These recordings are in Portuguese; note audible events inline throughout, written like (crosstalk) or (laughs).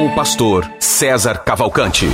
O pastor César Cavalcante.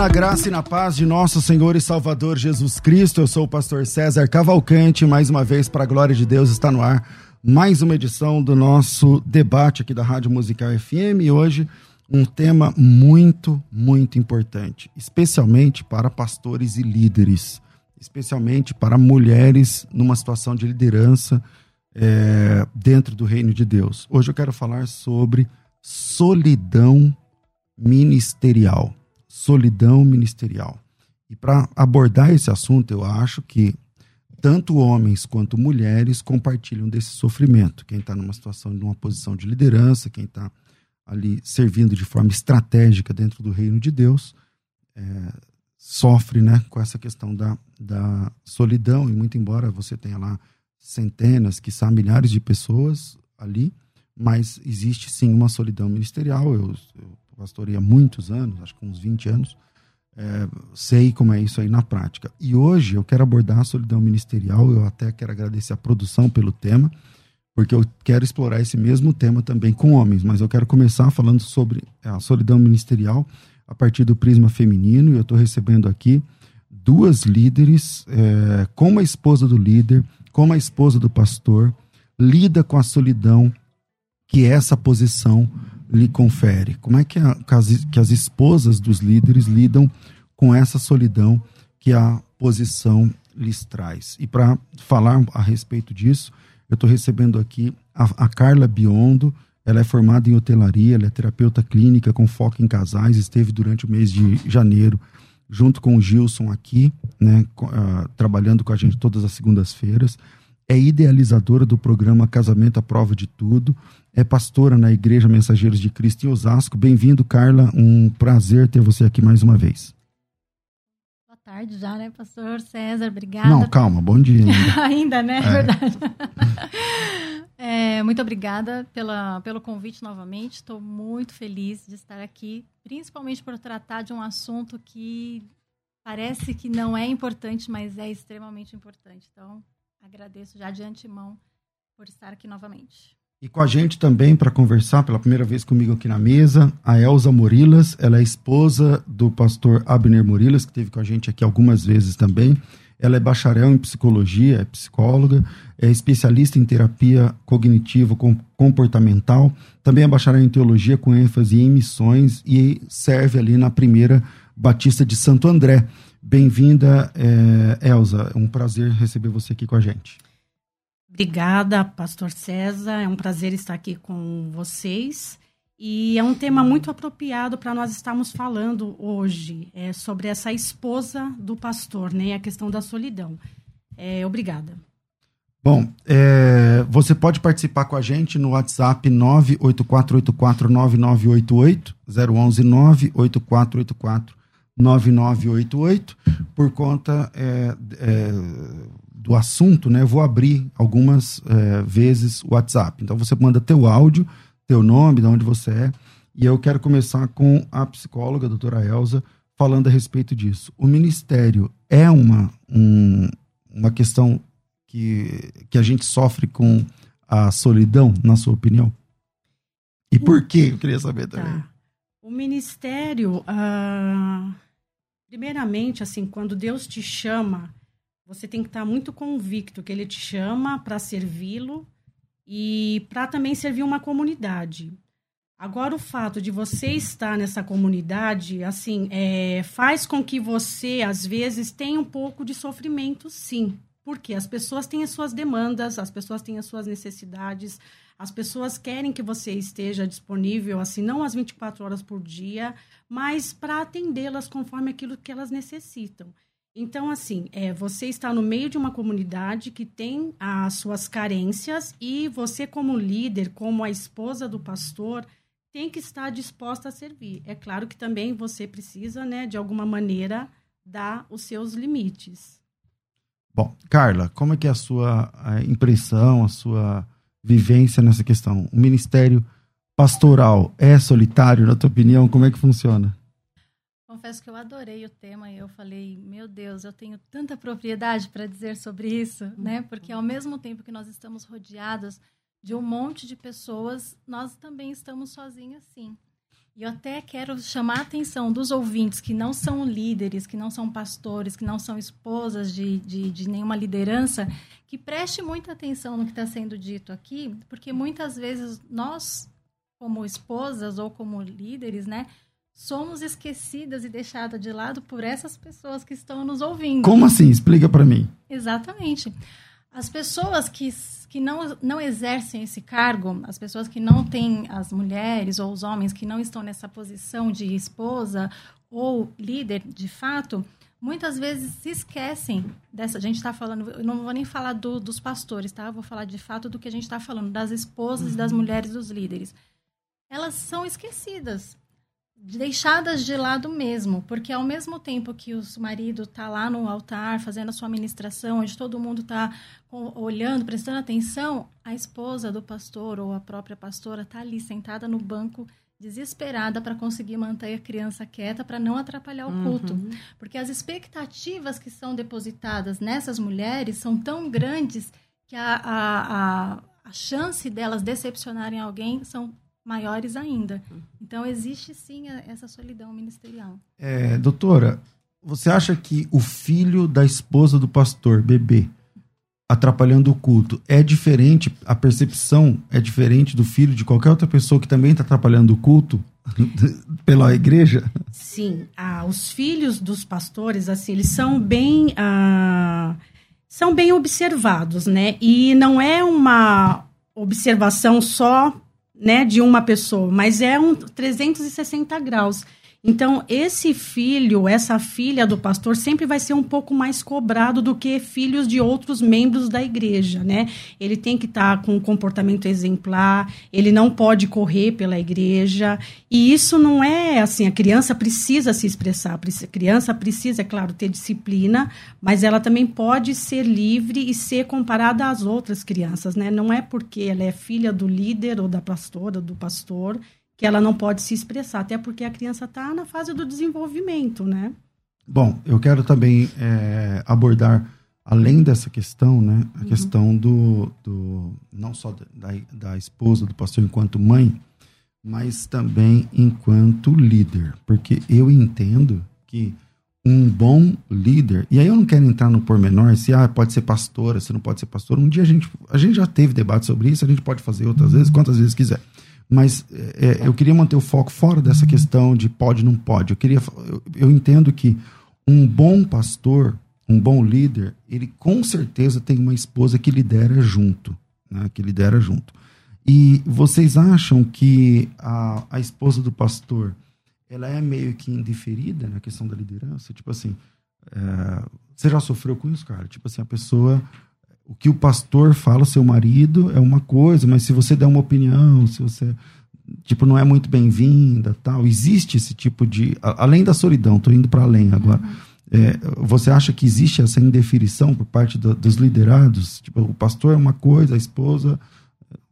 Na graça e na paz de nosso Senhor e Salvador Jesus Cristo. Eu sou o pastor César Cavalcante. Mais uma vez, para a glória de Deus, está no ar mais uma edição do nosso debate aqui da Rádio Musical FM. E hoje, um tema muito, muito importante, especialmente para pastores e líderes, especialmente para mulheres numa situação de liderança é, dentro do reino de Deus. Hoje eu quero falar sobre solidão ministerial solidão ministerial. E para abordar esse assunto, eu acho que tanto homens quanto mulheres compartilham desse sofrimento. Quem está numa situação, numa posição de liderança, quem está ali servindo de forma estratégica dentro do reino de Deus, é, sofre né, com essa questão da, da solidão. E muito embora você tenha lá centenas, que são milhares de pessoas ali, mas existe sim uma solidão ministerial. Eu, eu pastorei há muitos anos, acho que uns 20 anos, é, sei como é isso aí na prática. E hoje eu quero abordar a solidão ministerial, eu até quero agradecer a produção pelo tema, porque eu quero explorar esse mesmo tema também com homens, mas eu quero começar falando sobre a solidão ministerial a partir do prisma feminino, e eu estou recebendo aqui duas líderes, é, como a esposa do líder, como a esposa do pastor, lida com a solidão que essa posição lhe confere? Como é que, a, que as esposas dos líderes lidam com essa solidão que a posição lhes traz? E para falar a respeito disso, eu estou recebendo aqui a, a, Carla Biondo. Ela é formada em hotelaria, ela é terapeuta clínica com foco em casais, esteve durante o mês de janeiro junto com o Gilson aqui, né, uh, trabalhando com a gente todas as segundas-feiras. É idealizadora do programa Casamento à Prova de Tudo é pastora na Igreja Mensageiros de Cristo em Osasco. Bem-vindo, Carla. Um prazer ter você aqui mais uma vez. Boa tarde já, né, pastor César? Obrigada. Não, calma, bom dia ainda. (laughs) ainda, né? É verdade. (laughs) é, muito obrigada pela, pelo convite novamente. Estou muito feliz de estar aqui, principalmente por tratar de um assunto que parece que não é importante, mas é extremamente importante. Então, agradeço já de antemão por estar aqui novamente. E com a gente também para conversar pela primeira vez comigo aqui na mesa, a Elza Morilas, ela é esposa do pastor Abner Morilas, que teve com a gente aqui algumas vezes também. Ela é bacharel em psicologia, é psicóloga, é especialista em terapia cognitiva comportamental, também é bacharel em teologia com ênfase em missões e serve ali na primeira Batista de Santo André. Bem-vinda, é, Elza. É um prazer receber você aqui com a gente. Obrigada, Pastor César. É um prazer estar aqui com vocês. E é um tema muito apropriado para nós estarmos falando hoje é, sobre essa esposa do pastor, né? A questão da solidão. É, obrigada. Bom, é, você pode participar com a gente no WhatsApp 984849988, 011 98484 9988, por conta é, é, do assunto, né, eu vou abrir algumas é, vezes o WhatsApp. Então você manda teu áudio, teu nome, de onde você é, e eu quero começar com a psicóloga, a doutora Elza, falando a respeito disso. O ministério é uma, um, uma questão que, que a gente sofre com a solidão, na sua opinião? E por quê? Eu queria saber também. Tá. O ministério, ah, primeiramente, assim, quando Deus te chama, você tem que estar muito convicto que Ele te chama para servi-lo e para também servir uma comunidade. Agora, o fato de você estar nessa comunidade, assim, é, faz com que você, às vezes, tenha um pouco de sofrimento, sim. Porque as pessoas têm as suas demandas, as pessoas têm as suas necessidades, as pessoas querem que você esteja disponível, assim, não às 24 horas por dia, mas para atendê-las conforme aquilo que elas necessitam. Então, assim, é, você está no meio de uma comunidade que tem as suas carências e você, como líder, como a esposa do pastor, tem que estar disposta a servir. É claro que também você precisa, né, de alguma maneira, dar os seus limites. Bom, Carla, como é que é a sua impressão, a sua vivência nessa questão? O ministério pastoral é solitário, na tua opinião? Como é que funciona? Confesso que eu adorei o tema e eu falei, meu Deus, eu tenho tanta propriedade para dizer sobre isso, né? Porque ao mesmo tempo que nós estamos rodeados de um monte de pessoas, nós também estamos sozinhos, sim. E eu até quero chamar a atenção dos ouvintes que não são líderes, que não são pastores, que não são esposas de, de, de nenhuma liderança, que preste muita atenção no que está sendo dito aqui, porque muitas vezes nós, como esposas ou como líderes, né, somos esquecidas e deixadas de lado por essas pessoas que estão nos ouvindo. Como assim? Explica para mim. Exatamente. As pessoas que, que não, não exercem esse cargo, as pessoas que não têm, as mulheres ou os homens que não estão nessa posição de esposa ou líder de fato, muitas vezes se esquecem dessa. A gente está falando, eu não vou nem falar do, dos pastores, tá? Eu vou falar de fato do que a gente está falando, das esposas uhum. e das mulheres dos líderes. Elas são esquecidas deixadas de lado mesmo, porque ao mesmo tempo que o marido está lá no altar fazendo a sua ministração, onde todo mundo está olhando, prestando atenção, a esposa do pastor ou a própria pastora está ali sentada no banco desesperada para conseguir manter a criança quieta para não atrapalhar o culto, uhum. porque as expectativas que são depositadas nessas mulheres são tão grandes que a, a, a, a chance delas decepcionarem alguém são maiores ainda. Então, existe sim essa solidão ministerial. É, doutora, você acha que o filho da esposa do pastor, bebê, atrapalhando o culto, é diferente, a percepção é diferente do filho de qualquer outra pessoa que também está atrapalhando o culto (laughs) pela igreja? Sim, ah, os filhos dos pastores, assim, eles são bem, ah, são bem observados, né? E não é uma observação só né, de uma pessoa, mas é um 360 graus. Então, esse filho, essa filha do pastor sempre vai ser um pouco mais cobrado do que filhos de outros membros da igreja, né? Ele tem que estar tá com um comportamento exemplar, ele não pode correr pela igreja. E isso não é assim, a criança precisa se expressar, a criança precisa, é claro, ter disciplina, mas ela também pode ser livre e ser comparada às outras crianças, né? Não é porque ela é filha do líder ou da pastora, do pastor, que ela não pode se expressar, até porque a criança está na fase do desenvolvimento, né? Bom, eu quero também é, abordar, além dessa questão, né, a uhum. questão do, do não só da, da esposa do pastor enquanto mãe, mas também enquanto líder, porque eu entendo que um bom líder, e aí eu não quero entrar no pormenor, se ah, pode ser pastora, se não pode ser pastor. Um dia a gente, a gente já teve debate sobre isso, a gente pode fazer outras vezes, quantas vezes quiser. Mas é, é, eu queria manter o foco fora dessa questão de pode não pode. Eu queria, eu, eu entendo que um bom pastor, um bom líder, ele com certeza tem uma esposa que lidera junto, né? Que lidera junto. E vocês acham que a, a esposa do pastor ela é meio que indiferida na questão da liderança? Tipo assim, é, você já sofreu com isso, cara? Tipo assim, a pessoa o que o pastor fala, seu marido, é uma coisa, mas se você der uma opinião, se você tipo não é muito bem-vinda, tal, existe esse tipo de além da solidão, estou indo para além agora. Uhum. É, você acha que existe essa indefinição por parte do, dos liderados? Tipo, o pastor é uma coisa, a esposa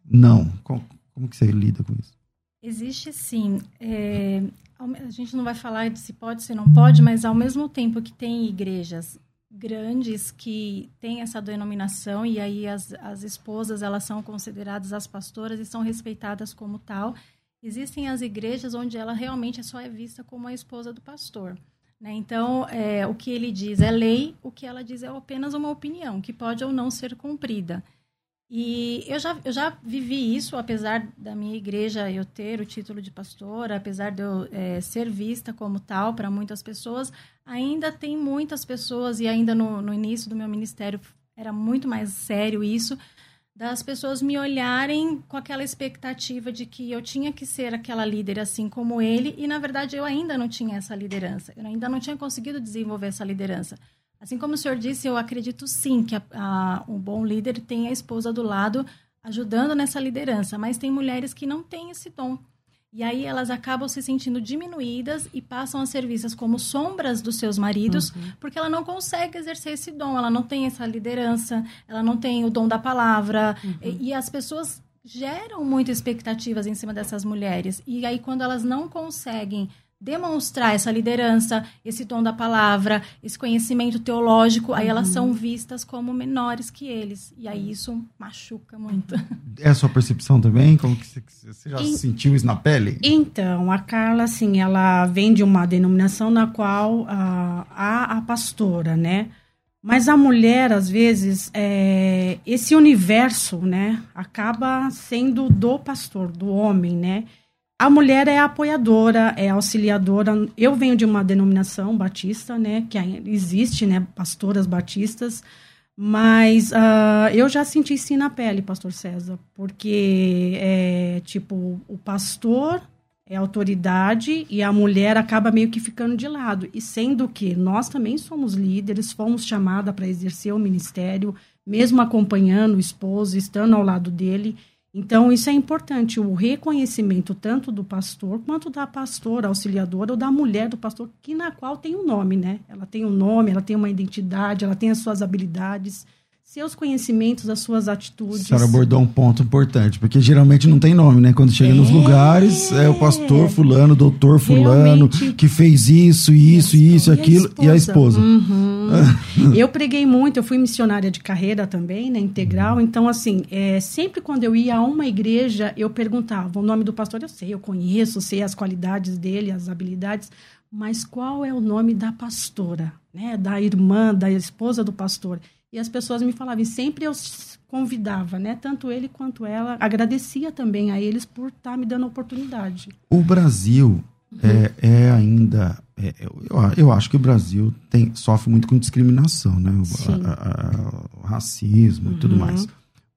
não. Como, como que você lida com isso? Existe sim. É, a gente não vai falar de se pode, se não pode, mas ao mesmo tempo que tem igrejas grandes que têm essa denominação e aí as, as esposas elas são consideradas as pastoras e são respeitadas como tal. Existem as igrejas onde ela realmente só é vista como a esposa do pastor. Né? Então, é, o que ele diz é lei, o que ela diz é apenas uma opinião, que pode ou não ser cumprida. E eu já, eu já vivi isso, apesar da minha igreja eu ter o título de pastora, apesar de eu é, ser vista como tal para muitas pessoas, ainda tem muitas pessoas, e ainda no, no início do meu ministério era muito mais sério isso, das pessoas me olharem com aquela expectativa de que eu tinha que ser aquela líder assim como ele, e na verdade eu ainda não tinha essa liderança, eu ainda não tinha conseguido desenvolver essa liderança. Assim como o senhor disse, eu acredito sim que a, a, um bom líder tem a esposa do lado ajudando nessa liderança, mas tem mulheres que não têm esse dom. E aí elas acabam se sentindo diminuídas e passam a ser vistas como sombras dos seus maridos, uhum. porque ela não consegue exercer esse dom, ela não tem essa liderança, ela não tem o dom da palavra. Uhum. E, e as pessoas geram muitas expectativas em cima dessas mulheres. E aí, quando elas não conseguem demonstrar essa liderança, esse dom da palavra, esse conhecimento teológico, aí elas são uhum. vistas como menores que eles. E aí isso machuca muito. É a sua percepção também? Como que você, já sentiu isso na pele? Então, a Carla, assim, ela vem de uma denominação na qual há a pastora, né? Mas a mulher, às vezes, é, esse universo, né, acaba sendo do pastor, do homem, né? A mulher é apoiadora, é auxiliadora. Eu venho de uma denominação batista, né? Que existe, né? Pastoras batistas. Mas uh, eu já senti sim na pele, pastor César. Porque, é, tipo, o pastor é autoridade e a mulher acaba meio que ficando de lado. E sendo que nós também somos líderes, fomos chamadas para exercer o ministério, mesmo acompanhando o esposo, estando ao lado dele. Então, isso é importante, o reconhecimento tanto do pastor quanto da pastora auxiliadora ou da mulher do pastor, que na qual tem um nome, né? Ela tem um nome, ela tem uma identidade, ela tem as suas habilidades seus conhecimentos, as suas atitudes. A senhora abordou um ponto importante, porque geralmente não tem nome, né? Quando chega é, nos lugares, é o pastor fulano, doutor fulano, Realmente. que fez isso, isso, e isso, e aquilo, e a esposa. Uhum. (laughs) eu preguei muito, eu fui missionária de carreira também, né? Integral. Uhum. Então, assim, é, sempre quando eu ia a uma igreja, eu perguntava, o nome do pastor eu sei, eu conheço, sei as qualidades dele, as habilidades, mas qual é o nome da pastora, né? Da irmã, da esposa do pastor? E as pessoas me falavam, e sempre eu convidava, né? Tanto ele quanto ela. Agradecia também a eles por estar tá me dando a oportunidade. O Brasil uhum. é, é, ainda. É, eu, eu acho que o Brasil tem, sofre muito com discriminação, né? O, a, a, o racismo uhum. e tudo uhum. mais.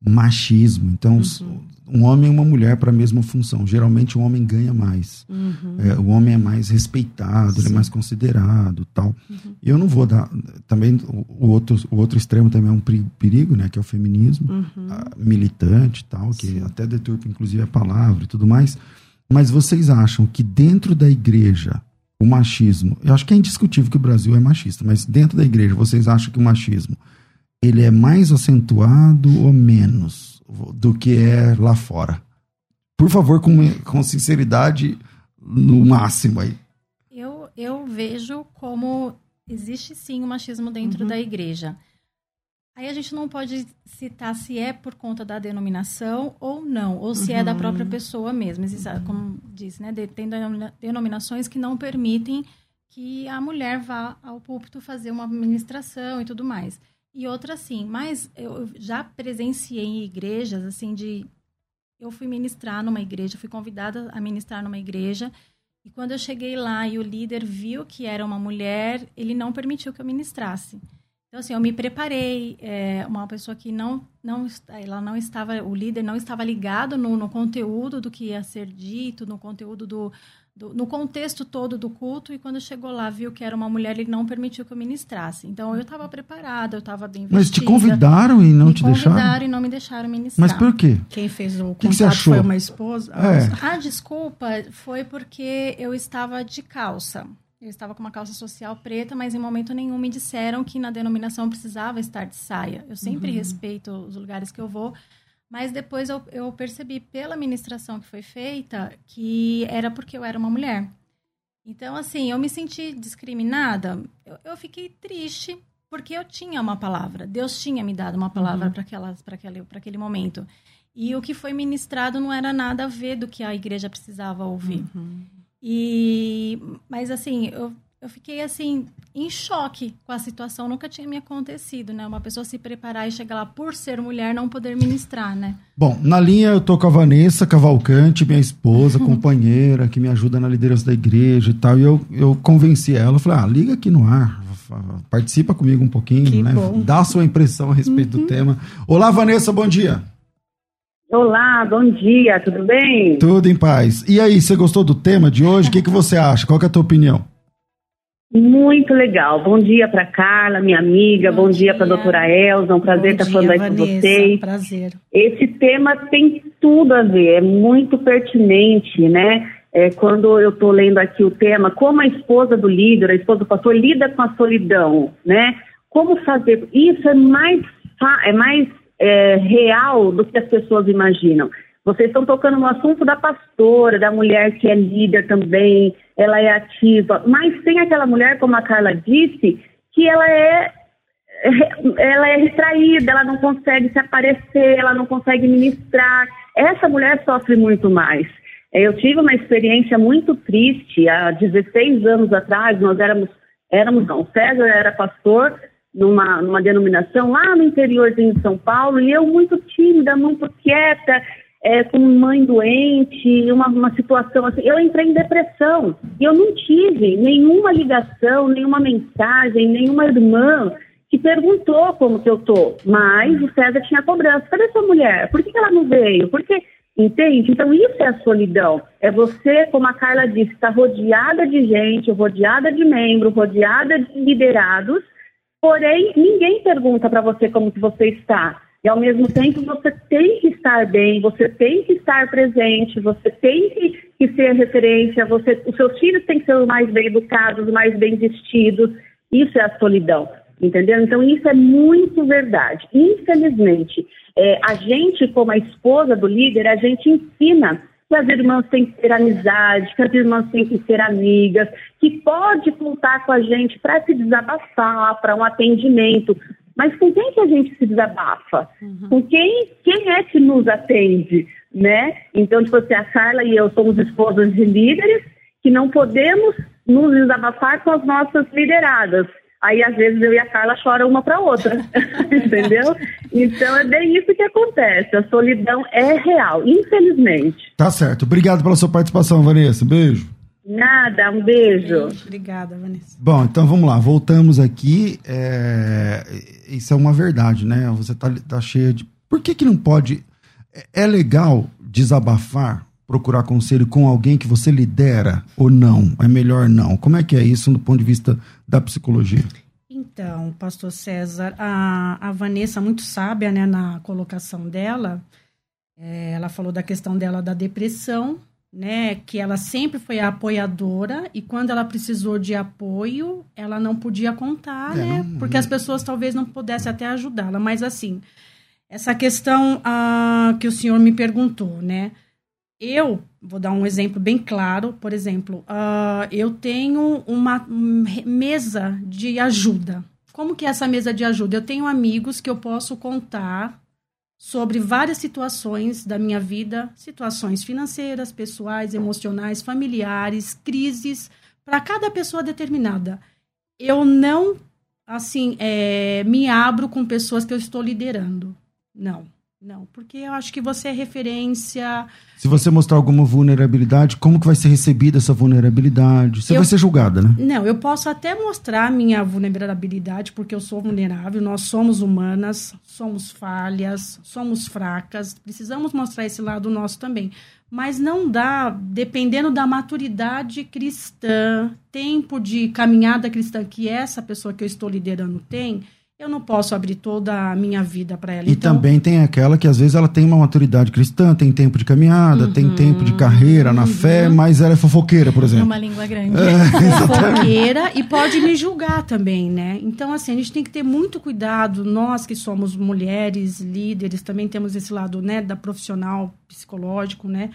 Machismo. Então, uhum um homem e uma mulher para a mesma função. Geralmente o homem ganha mais. Uhum. É, o homem é mais respeitado, ele é mais considerado, tal. Uhum. Eu não vou dar também o outro o outro extremo também é um perigo, né, que é o feminismo uhum. militante, tal, que Sim. até deturpa inclusive a palavra e tudo mais. Mas vocês acham que dentro da igreja o machismo, eu acho que é indiscutível que o Brasil é machista, mas dentro da igreja vocês acham que o machismo ele é mais acentuado ou menos? Do que é lá fora. Por favor, com, com sinceridade no máximo aí. Eu, eu vejo como existe sim o machismo dentro uhum. da igreja. Aí a gente não pode citar se é por conta da denominação ou não, ou se uhum. é da própria uhum. pessoa mesmo. Existe, uhum. Como disse, né? Tem denominações que não permitem que a mulher vá ao púlpito fazer uma ministração e tudo mais e outra sim. Mas eu já presenciei em igrejas, assim, de. Eu fui ministrar numa igreja, fui convidada a ministrar numa igreja. E quando eu cheguei lá e o líder viu que era uma mulher, ele não permitiu que eu ministrasse. Então, assim, eu me preparei. É, uma pessoa que não, não, ela não estava, o líder não estava ligado no, no conteúdo do que ia ser dito, no conteúdo do, do, no contexto todo do culto, e quando chegou lá, viu que era uma mulher, ele não permitiu que eu ministrasse. Então, eu estava preparada, eu estava bem vestida. Mas te convidaram e não me te deixaram? Convidaram e não me deixaram ministrar. Mas por quê? Quem fez o que contato que foi uma esposa? É. A desculpa foi porque eu estava de calça. Eu estava com uma calça social preta, mas em momento nenhum me disseram que na denominação precisava estar de saia. Eu sempre uhum. respeito os lugares que eu vou, mas depois eu, eu percebi pela ministração que foi feita que era porque eu era uma mulher. Então, assim, eu me senti discriminada. Eu, eu fiquei triste, porque eu tinha uma palavra. Deus tinha me dado uma palavra Uhum. para aquele aquele momento. E o que foi ministrado não era nada a ver do que a igreja precisava ouvir. Uhum. E mas assim, eu, eu fiquei assim em choque com a situação, nunca tinha me acontecido, né? Uma pessoa se preparar e chegar lá por ser mulher não poder ministrar, né? Bom, na linha eu tô com a Vanessa Cavalcante, minha esposa, companheira, que me ajuda na liderança da igreja e tal. E eu, eu convenci ela, falei, ah, liga aqui no ar, participa comigo um pouquinho, Que né? bom. Dá a sua impressão a respeito do tema. Olá, Vanessa, bom dia. Olá, bom dia, tudo bem? Tudo em paz. E aí, você gostou do tema de hoje? O que, que você acha? Qual que é a tua opinião? Muito legal. Bom dia para Carla, minha amiga. Bom, Bom dia, para dia. doutora Elza. Um prazer estar falando dia, aí com vocês. Prazer. Esse tema tem tudo a ver, é muito pertinente, né? É, quando eu estou lendo aqui o tema, como a esposa do líder, a esposa do pastor lida com a solidão, né? Como fazer isso é mais é mais é, real do que as pessoas imaginam. Vocês estão tocando no assunto da pastora, da mulher que é líder também, ela é ativa, mas tem aquela mulher, como a Carla disse, que ela é ela é retraída, ela não consegue se aparecer, ela não consegue ministrar. Essa mulher sofre muito mais. Eh, Eu tive uma experiência muito triste há 16 anos atrás. Nós éramos, éramos não, César era pastor numa, numa denominação lá no interiorzinho de São Paulo e eu muito tímida, muito quieta, eh, com mãe doente, uma, uma situação assim. Eu entrei em depressão e eu não tive nenhuma ligação, nenhuma mensagem, nenhuma irmã que perguntou como que eu tô, mas o César tinha cobrança. Cadê sua mulher? Por que, que ela não veio? Por que... Entende? Então isso é a solidão. É você, como a Carla disse, estar rodeada de gente, rodeada de membros, rodeada de liderados, porém ninguém pergunta para você como que você está. E ao mesmo tempo você tem que estar bem, você tem que estar presente, você tem que, que ser referência, você, os seus filhos têm que ser os mais bem educados, os mais bem vestidos. Isso é a solidão. Entendeu? Então, isso é muito verdade. Infelizmente, é, a gente, como a esposa do líder, a gente ensina que as irmãs têm que ter amizade, que as irmãs têm que ser amigas, que pode contar com a gente para se desabafar, para um atendimento. Mas com quem que a gente se desabafa? Com quem, quem é que nos atende? Né? Então, tipo assim, a Carla e eu somos esposas de líderes que não podemos nos desabafar com as nossas lideradas. Aí, às vezes, eu e a Carla choram uma para outra, (laughs) (laughs) entendeu? Então, é bem isso que acontece. A solidão é real, infelizmente. Tá certo. Obrigado pela sua participação, Vanessa. Beijo. Nada, um beijo. Obrigada, Vanessa. Bom, então vamos lá, voltamos aqui. É, Isso é uma verdade, né? Você tá, tá cheia de. Por que, que não pode. É é legal desabafar, procurar conselho com alguém que você lidera ou não? É melhor não? Como é que é isso do ponto de vista da psicologia? Então, pastor César, a, a Vanessa, muito sábia né, na colocação dela, é, ela falou da questão dela da depressão, né, que ela sempre foi a apoiadora e quando ela precisou de apoio, ela não podia contar, É, né, não- porque as pessoas talvez não pudessem até ajudá-la, mas assim, essa questão ah, que o senhor me perguntou, né, eu vou dar um exemplo bem claro. Por exemplo, ah, eu tenho uma mesa de ajuda. Como que é essa mesa de ajuda? Eu tenho amigos que eu posso contar sobre várias situações da minha vida, situações financeiras, pessoais, emocionais, familiares, crises, para cada pessoa determinada. Eu não, assim, é, me abro com pessoas que eu estou liderando. Não, não, porque eu acho que você é referência, Se você mostrar alguma vulnerabilidade, como que vai ser recebida essa vulnerabilidade? Você Eu- vai ser julgada, né? Não, eu posso até mostrar minha vulnerabilidade, porque eu sou vulnerável, nós somos humanas, somos falhas, somos fracas, precisamos mostrar esse lado nosso também. Mas não dá, dependendo da maturidade cristã, tempo de caminhada cristã que essa pessoa que eu estou liderando tem, eu não posso abrir toda a minha vida para ela. E então, também tem aquela que às vezes ela tem uma maturidade cristã, tem tempo de caminhada, tem tempo de carreira na fé, mas ela é fofoqueira, por É exemplo. uma língua grande. (laughs) fofoqueira e pode me julgar também, né? Então, assim, a gente tem que ter muito cuidado. Nós que somos mulheres, líderes, também temos esse lado, né, da profissional psicológico, né?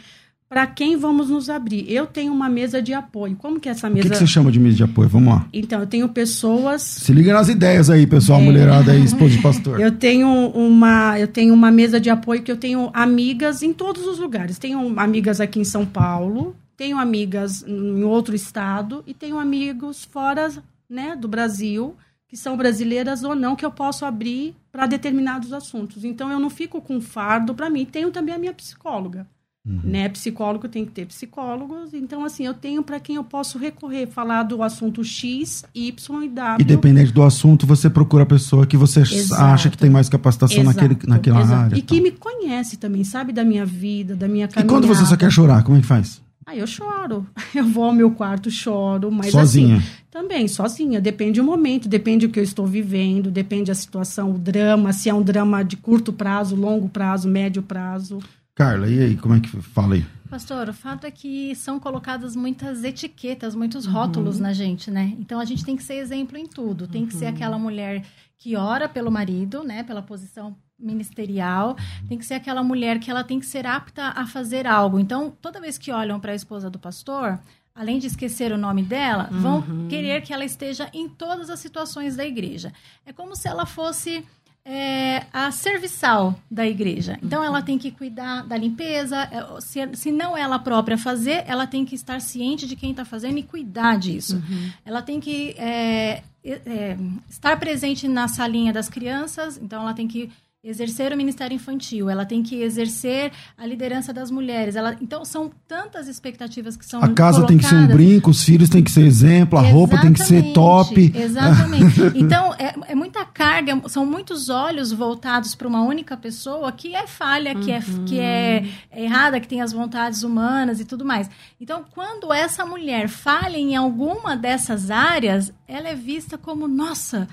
Para quem vamos nos abrir. Eu tenho uma mesa de apoio. Como que é essa O mesa? que, que você chama de mesa de apoio? Vamos lá. Então, eu tenho pessoas Se liga nas ideias aí, pessoal, mulherada aí, esposa de (laughs) pastor. Eu tenho uma, eu tenho uma mesa de apoio que eu tenho amigas em todos os lugares. Tenho amigas aqui em São Paulo, tenho amigas em outro estado e tenho amigos fora, né, do Brasil, que são brasileiras ou não, que eu posso abrir para determinados assuntos. Então eu não fico com fardo para mim. Tenho também a minha psicóloga. Né, psicólogo tem que ter psicólogos, então assim, eu tenho para quem eu posso recorrer, falar do assunto X, Y e W. Independente do assunto, você procura a pessoa que você Exato. acha que tem mais capacitação Exato, naquele, naquela exato. área. E tal. que me conhece também, sabe da minha vida, da minha E caminhada. quando você só quer chorar, como é que faz? Aí eu choro. (laughs) Eu vou ao meu quarto, choro, mas Sozinha? assim, também sozinha, depende do momento, depende do que eu estou vivendo, depende da situação, o drama, se é um drama de curto prazo, longo prazo, médio prazo. Carla, e aí, como é que fala aí? Pastor, o fato é que são colocadas muitas etiquetas, muitos rótulos na gente, né? Então a gente tem que ser exemplo em tudo. Tem que ser aquela mulher que ora pelo marido, né? Pela posição ministerial. Tem que ser aquela mulher que ela tem que ser apta a fazer algo. Então, toda vez que olham para a esposa do pastor, além de esquecer o nome dela, vão querer que ela esteja em todas as situações da igreja. É como se ela fosse é, a serviçal da igreja. Então, ela tem que cuidar da limpeza. é, Se, se não ela própria fazer, ela tem que estar ciente de quem está fazendo e cuidar disso. Ela tem que é, é, estar presente na salinha das crianças. Então, ela tem que exercer o ministério infantil. Ela tem que exercer a liderança das mulheres. Ela, então, são tantas expectativas que são A casa tem que ser um colocadas. brinco, os filhos tem que ser exemplo, a roupa tem que ser Exatamente, top. Exatamente. (laughs) Então, é, é muita carga, são muitos olhos voltados para uma única pessoa que é falha, que, é, que é errada, que tem as vontades humanas e tudo mais. Então, quando essa mulher falha em alguma dessas áreas, ela é vista como, nossa,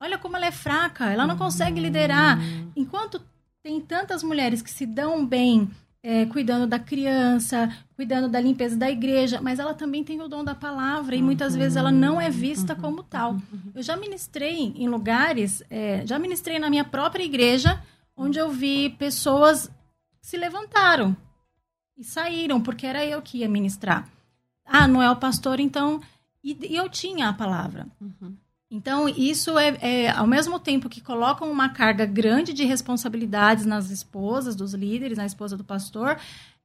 olha como ela é fraca, ela não consegue liderar. Enquanto tem tantas mulheres que se dão bem é, cuidando da criança, cuidando da limpeza da igreja, mas ela também tem o dom da palavra e muitas vezes ela não é vista como tal. Eu já ministrei em lugares, é, já ministrei na minha própria igreja, onde eu vi pessoas se levantaram e saíram, porque era eu que ia ministrar. Ah, não é o pastor, então. E, e eu tinha a palavra. Então, isso é, é, ao mesmo tempo que colocam uma carga grande de responsabilidades nas esposas dos líderes, na esposa do pastor,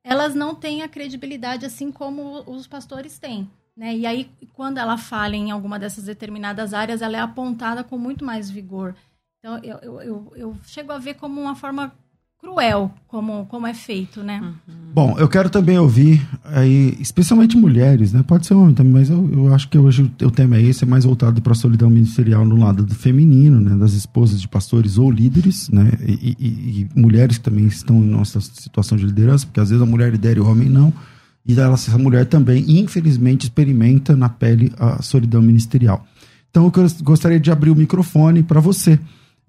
elas não têm a credibilidade assim como os pastores têm. Né? E aí, quando ela falha em alguma dessas determinadas áreas, ela é apontada com muito mais vigor. Então, eu, eu, eu, eu chego a ver como uma forma cruel, como, como é feito, né? Bom, eu quero também ouvir aí, especialmente mulheres, né? Pode ser homem também, mas eu, eu acho que hoje o, tema é esse, é mais voltado para a solidão ministerial no lado do feminino, né? Das esposas de pastores ou líderes, né? E, e- e mulheres que também estão em nossa situação de liderança, porque às vezes a mulher lidera e o homem não. E ela, essa mulher também, infelizmente, experimenta na pele a solidão ministerial. Então, eu gos- gostaria de abrir o microfone para você.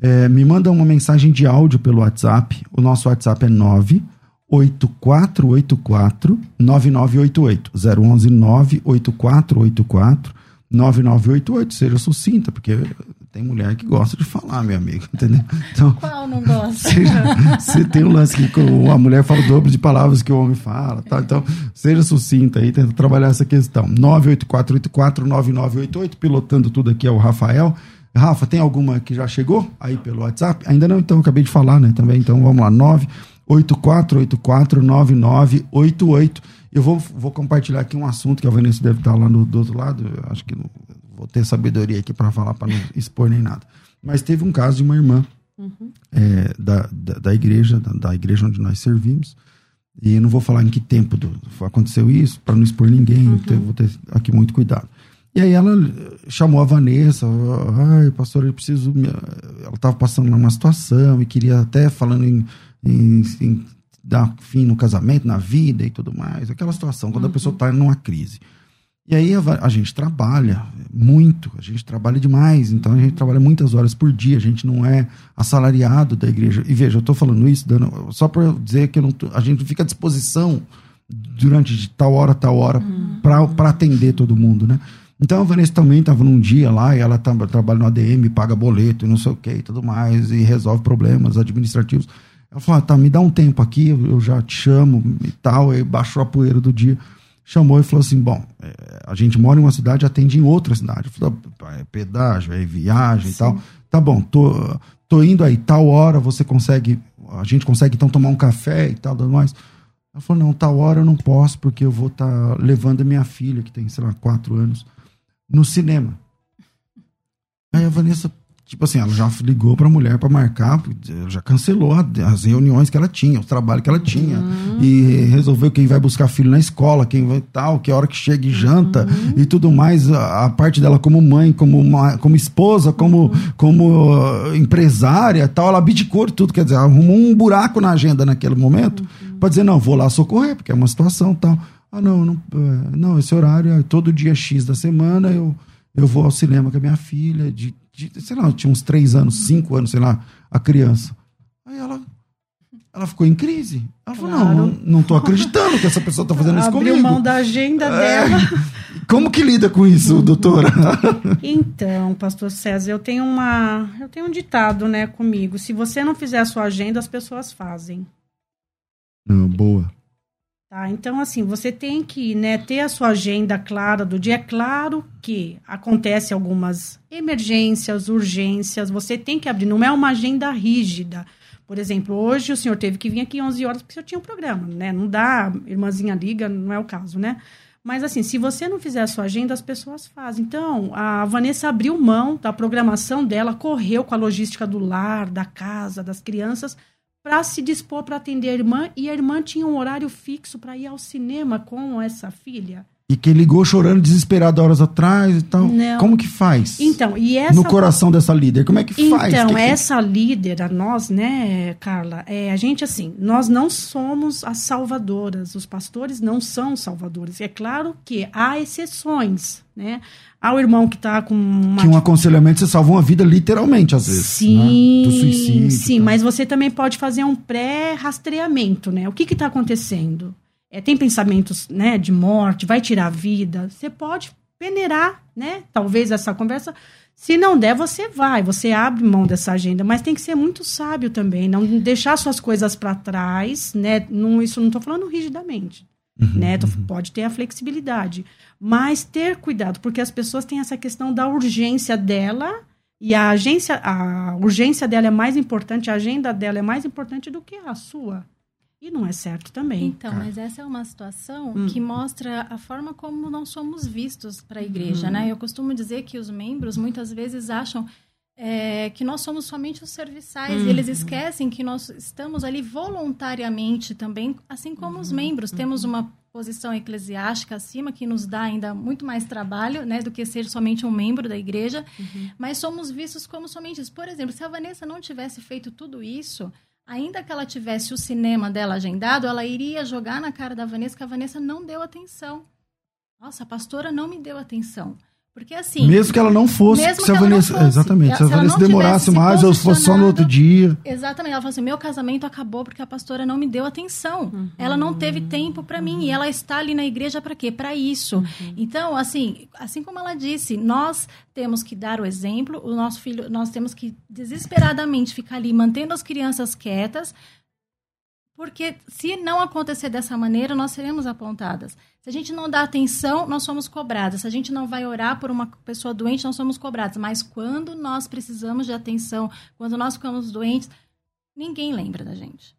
É, me manda uma mensagem de áudio pelo WhatsApp. O nosso WhatsApp é 98484 9988 011 98484 9988. Seja sucinta, porque tem mulher que gosta de falar, meu amigo, entendeu? Então, Qual não gosta? (laughs) se tem um lance que a mulher fala o dobro de palavras que o homem fala, tá? Então, seja sucinta aí, tenta trabalhar essa questão. 984849988, pilotando tudo aqui é o Rafael. Rafa, tem alguma que já chegou aí pelo WhatsApp? Ainda não, então, acabei de falar, né, também. Então, vamos lá, 984849988. Eu vou, vou compartilhar aqui um assunto que a Vanessa deve estar lá no, do outro lado. Eu acho que não, vou ter sabedoria aqui para falar, para não expor nem nada. Mas teve um caso de uma irmã é, da, da, da igreja, da, da igreja onde nós servimos. E não vou falar em que tempo do- aconteceu isso, para não expor ninguém, então eu vou ter aqui muito cuidado. E aí ela chamou a Vanessa, ai, pastor, eu preciso. me-" Ela estava passando numa situação e queria até falando em, em, em dar fim no casamento, na vida e tudo mais. Aquela situação, quando a pessoa está numa crise. E aí a, a gente trabalha muito, a gente trabalha demais, então a gente trabalha muitas horas por dia, a gente não é assalariado da igreja. E veja, eu estou falando isso dando, só para dizer que não tô- a gente fica à disposição durante de tal hora, tal hora, para atender todo mundo, né? Então a Vanessa também estava num dia lá e ela tava, trabalha no ADM, paga boleto e não sei o que e tudo mais, e resolve problemas administrativos. Ela falou, ah, tá, me dá um tempo aqui, eu já te chamo e tal. Aí baixou a poeira do dia, chamou e falou assim, bom, é, a gente mora em uma cidade, atende em outra cidade. Eu falei, "Ah, é pedágio, é viagem e tal. Tá bom, tô, tô indo aí, tal hora você consegue, a gente consegue então tomar um café e tal, tudo mais. Ela falou, não, tal hora eu não posso, porque eu vou estar levando a minha filha, que tem, sei lá, quatro anos, no cinema. Aí a Vanessa, tipo assim, ela já ligou pra mulher pra marcar, já cancelou as reuniões que ela tinha, o trabalho que ela tinha, e resolveu quem vai buscar filho na escola, quem vai tal, que hora que chega e janta, e tudo mais, a, a parte dela como mãe, como, uma, como esposa, como, como uh, empresária tal, ela abdicou tudo, quer dizer, arrumou um buraco na agenda naquele momento, pra dizer, não, vou lá socorrer, porque é uma situação tal. Ah, não, não, é, não, esse horário é todo dia X da semana, eu, eu vou ao cinema com a minha filha, de, de sei lá, tinha uns três anos, cinco anos, sei lá, a criança. Aí ela, ela ficou em crise. Ela falou, Claro. não, não, não tô acreditando que essa pessoa tá fazendo isso Abriu comigo. mão da agenda É. dela. (laughs) Como que lida com isso, doutora? (laughs) Então, pastor César, eu tenho uma, eu tenho um ditado, né, comigo. Se você não fizer a sua agenda, as pessoas fazem. Não, boa. Tá? Então, assim, você tem que né, ter a sua agenda clara do dia. É claro que acontece algumas emergências, urgências, você tem que abrir, não é uma agenda rígida. Por exemplo, hoje o senhor teve que vir aqui 11 horas porque o senhor tinha um programa, né? Não dá, irmãzinha liga, não é o caso, né? Mas assim, se você não fizer a sua agenda, as pessoas fazem. Então, a Vanessa abriu mão da programação dela, correu com a logística do lar, da casa, das crianças, para se dispor para atender a irmã. E a irmã tinha um horário fixo para ir ao cinema com essa filha. E que ligou chorando desesperado horas atrás e tal. Não. Como que faz? Então, e essa. No coração dessa líder, como é que faz? Então, Que que- essa líder, a nós, né, Carla, é, a gente, assim, nós não somos as salvadoras, os pastores não são salvadores. É claro que há exceções, né? Há o irmão que está com uma Que um aconselhamento você salva uma vida literalmente, às vezes. Sim, né? Do suicídio. sim, mas você também pode fazer um pré-rastreamento, né? O que está acontecendo? É, tem pensamentos né, de morte, vai tirar a vida. Você pode peneirar, né? Talvez essa conversa. Se não der, você vai, você abre mão dessa agenda, mas tem que ser muito sábio também, não deixar suas coisas para trás, né? Não, isso não estou falando rigidamente, né? Tô- Pode ter a flexibilidade, mas ter cuidado, porque as pessoas têm essa questão da urgência dela e a agência, a urgência dela é mais importante, a agenda dela é mais importante do que a sua. E não é certo também. Então, mas essa é uma situação Hum. que mostra a forma como nós somos vistos para a igreja, né? Eu costumo dizer que os membros muitas vezes acham é, que nós somos somente os serviçais e eles esquecem que nós estamos ali voluntariamente também, assim como os membros. Temos uma posição eclesiástica acima que nos dá ainda muito mais trabalho, né, do que ser somente um membro da igreja, mas somos vistos como somente isso. Por exemplo, se a Vanessa não tivesse feito tudo isso, ainda que ela tivesse o cinema dela agendado, ela iria jogar na cara da Vanessa que a Vanessa não deu atenção. Nossa, a pastora não me deu atenção. Porque assim. Mesmo que ela não fosse, Mesmo se que a ela não Vanessa, fosse. exatamente, se a Se ela Vanessa demorasse mais, ou se fosse só no outro dia. Exatamente. Ela falou assim: meu casamento acabou porque a pastora não me deu atenção. Ela não teve tempo para mim. E ela está ali na igreja para quê? Para isso. Então, assim, assim como ela disse, nós temos que dar o exemplo. O nosso filho, nós temos que desesperadamente ficar ali mantendo as crianças quietas. Porque se não acontecer dessa maneira, nós seremos apontadas. Se a gente não dá atenção, nós somos cobradas. Se a gente não vai orar por uma pessoa doente, nós somos cobradas. Mas quando nós precisamos de atenção, quando nós ficamos doentes, ninguém lembra da gente.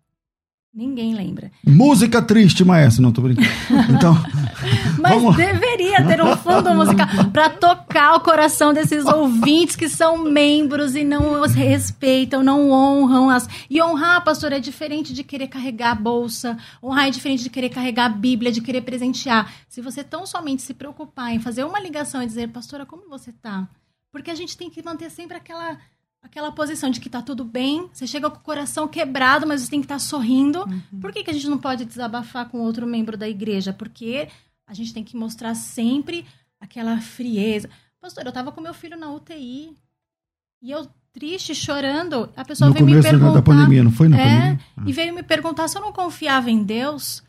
Ninguém lembra. Música triste, maestro. Não, tô brincando. (laughs) Então, Mas Vamos. deveria ter um fundo musical para tocar o coração desses ouvintes que são membros e não os respeitam, não honram as. E honrar, pastor, é diferente de querer carregar a bolsa, honrar é diferente de querer carregar a Bíblia, de querer presentear. Se você tão somente se preocupar em fazer uma ligação e dizer, pastora, como você tá? Porque a gente tem que manter sempre aquela aquela posição de que tá tudo bem, você chega com o coração quebrado, mas você tem que estar sorrindo. Por que, que a gente não pode desabafar com outro membro da igreja? Porque a gente tem que mostrar sempre aquela frieza. Pastor, eu tava com meu filho na UTI. E eu triste, chorando, a pessoa no veio me perguntar. da pandemia, não foi na É, pandemia? e veio me perguntar se eu não confiava em Deus.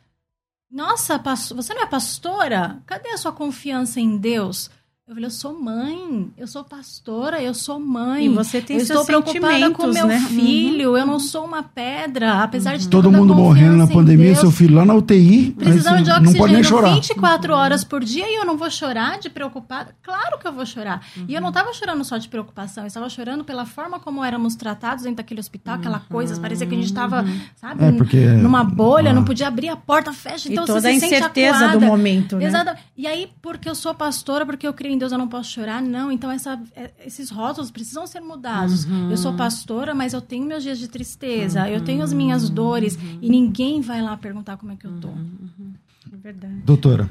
Nossa, você não é pastora? Cadê a sua confiança em Deus? Eu falei, eu sou mãe, eu sou pastora, eu sou mãe. E você tem eu seus estou preocupada com meu né? filho, uhum. eu não sou uma pedra, apesar de Todo mundo morrendo na pandemia, Deus, seu filho lá na UTI, precisando de não pode nem chorar. 24 horas por dia e eu não vou chorar de preocupada? Claro que eu vou chorar. Uhum. E eu não estava chorando só de preocupação, eu estava chorando pela forma como éramos tratados dentro daquele hospital, aquela coisa, parecia que a gente estava, sabe, é porque... numa bolha, ah. não podia abrir a porta, fecha, então e toda você a se incerteza sente do momento, né? Exato. E aí, porque eu sou pastora, porque eu creio em Deus, eu não posso chorar, não. Então, essa, esses rótulos precisam ser mudados. Uhum. Eu sou pastora, mas eu tenho meus dias de tristeza, uhum. eu tenho as minhas dores, uhum. e ninguém vai lá perguntar como é que eu tô. É verdade. Doutora.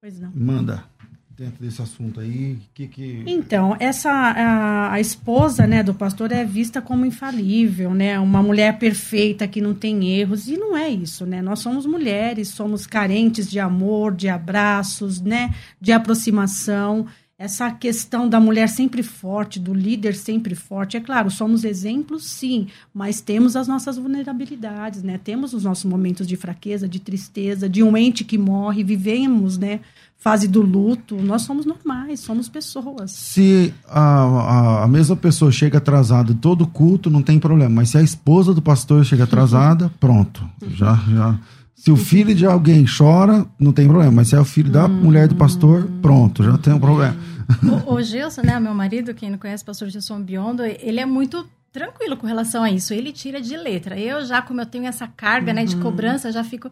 Pois não. Manda dentro desse assunto aí? Que, que... Então, essa a, a, esposa né, do pastor é vista como infalível, né? Uma mulher perfeita que não tem erros. E não é isso, né? Nós somos mulheres, somos carentes de amor, de abraços, né? De aproximação essa questão da mulher sempre forte, do líder sempre forte. É claro, somos exemplos, sim, mas temos as nossas vulnerabilidades, né? Temos os nossos momentos de fraqueza, de tristeza, de um ente que morre, vivemos, né? Fase do luto. Nós somos normais, somos pessoas. Se a, a, a mesma pessoa chega atrasada todo culto, não tem problema. Mas se a esposa do pastor chega (laughs) atrasada, pronto. Já, já. Se o filho de alguém chora, não tem problema. Mas se é o filho da mulher do pastor, pronto, já tem um problema. (laughs) O, o Gilson, né, meu marido, quem não conhece o pastor Gilson Biondo, ele é muito tranquilo com relação a isso. Ele tira de letra. Eu já, como eu tenho essa carga, uhum. né, de uhum. cobrança, já fico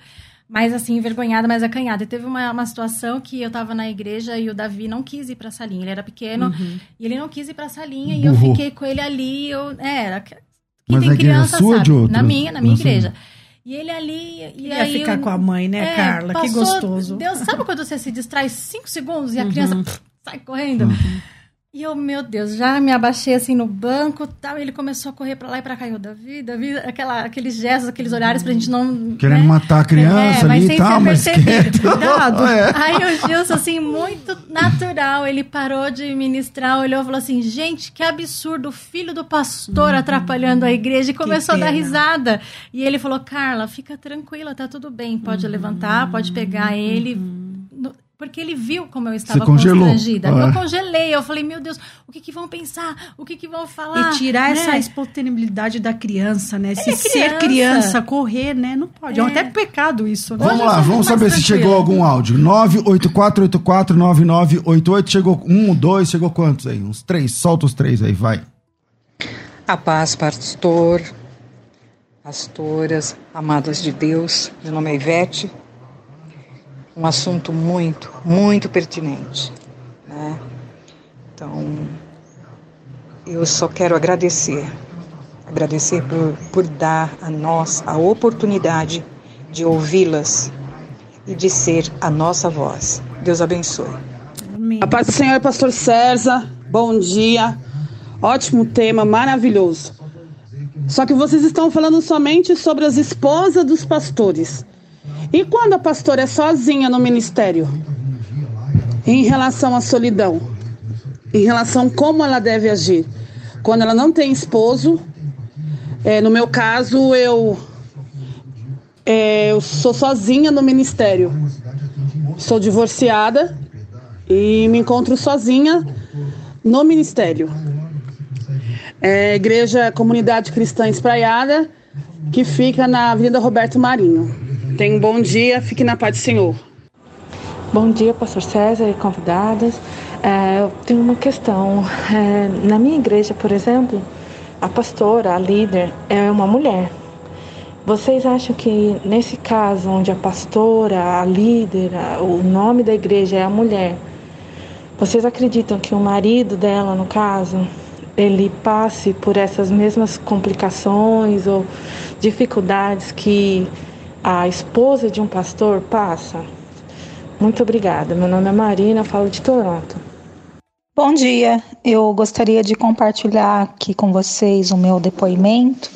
mais assim, envergonhada, mais acanhada. E teve uma, uma situação que eu tava na igreja e o Davi não quis ir pra salinha. Ele era pequeno uhum. e ele não quis ir pra salinha Burro. e eu fiquei com ele ali. Eu, é, era, quem Mas tem criança sua sabe. Na minha, na minha igreja. E ele ali. E aí ficar eu, com a mãe, né, é, Carla? Passou, que gostoso. Deus, sabe quando você se distrai cinco segundos e a uhum. criança pff, sai correndo? Uhum. E eu, meu Deus, já me abaixei assim no banco tal. E ele começou a correr para lá e pra cá. E eu, Davi, Davi, aquela, aqueles gestos, aqueles horários pra gente não. Querendo né? matar a criança é, ali e tal, mas. (laughs) Cuidado. (laughs) é. Aí o Gilson, assim, muito natural, ele parou de ministrar, olhou e falou assim: gente, que absurdo, o filho do pastor uhum. atrapalhando a igreja. E começou a dar risada. E ele falou: Carla, fica tranquila, tá tudo bem. Pode uhum. levantar, pode pegar ele. Porque ele viu como eu estava constrangida. Ah. Eu congelei. Eu falei, meu Deus, o que, que vão pensar? O que, que vão falar? E tirar né? essa espontaneidade da criança, né? Se é criança. ser criança, correr, né? Não pode. É, é até pecado isso, né? Vamos lá, vamos saber se chegou algum áudio. 984849988. Chegou um, dois, chegou quantos aí? Uns três. Solta os três aí, vai. A paz, pastor, pastoras, amadas de Deus. Meu nome é Ivete um assunto muito, muito pertinente. Né? Então, eu só quero agradecer, agradecer por, por dar a nós a oportunidade de ouvi-las e de ser a nossa voz. Deus abençoe. Amém. A paz do Senhor, Pastor César. Bom dia. Ótimo tema, maravilhoso. Só que vocês estão falando somente sobre as esposas dos pastores. E quando a pastora é sozinha no ministério? Em relação à solidão? Em relação a como ela deve agir? Quando ela não tem esposo, é, no meu caso, eu, é, eu sou sozinha no ministério. Sou divorciada e me encontro sozinha no ministério. É, igreja Comunidade Cristã Espraiada, que fica na Avenida Roberto Marinho. Tenha um bom dia, fique na paz do Senhor. Bom dia, pastor César e convidadas. É, eu tenho uma questão. É, na minha igreja, por exemplo, a pastora, a líder, é uma mulher. Vocês acham que nesse caso, onde a pastora, a líder, a, o nome da igreja é a mulher, vocês acreditam que o marido dela, no caso, ele passe por essas mesmas complicações ou dificuldades que a esposa de um pastor passa? Muito obrigada. Meu nome é Marina, falo de Toronto. Bom dia. Eu gostaria de compartilhar aqui com vocês o meu depoimento.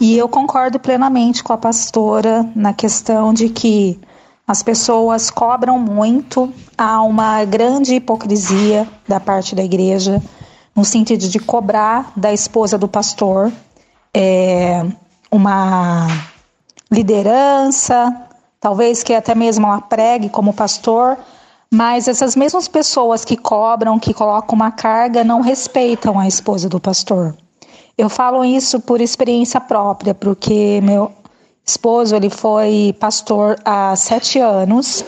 E eu concordo plenamente com a pastora na questão de que as pessoas cobram muito, há uma grande hipocrisia da parte da igreja, no sentido de cobrar da esposa do pastor é, uma liderança, talvez que até mesmo ela pregue como pastor, Mas essas mesmas pessoas que cobram, que colocam uma carga, não respeitam a esposa do pastor. Eu falo isso por experiência própria, porque meu esposo ele foi pastor há sete anos.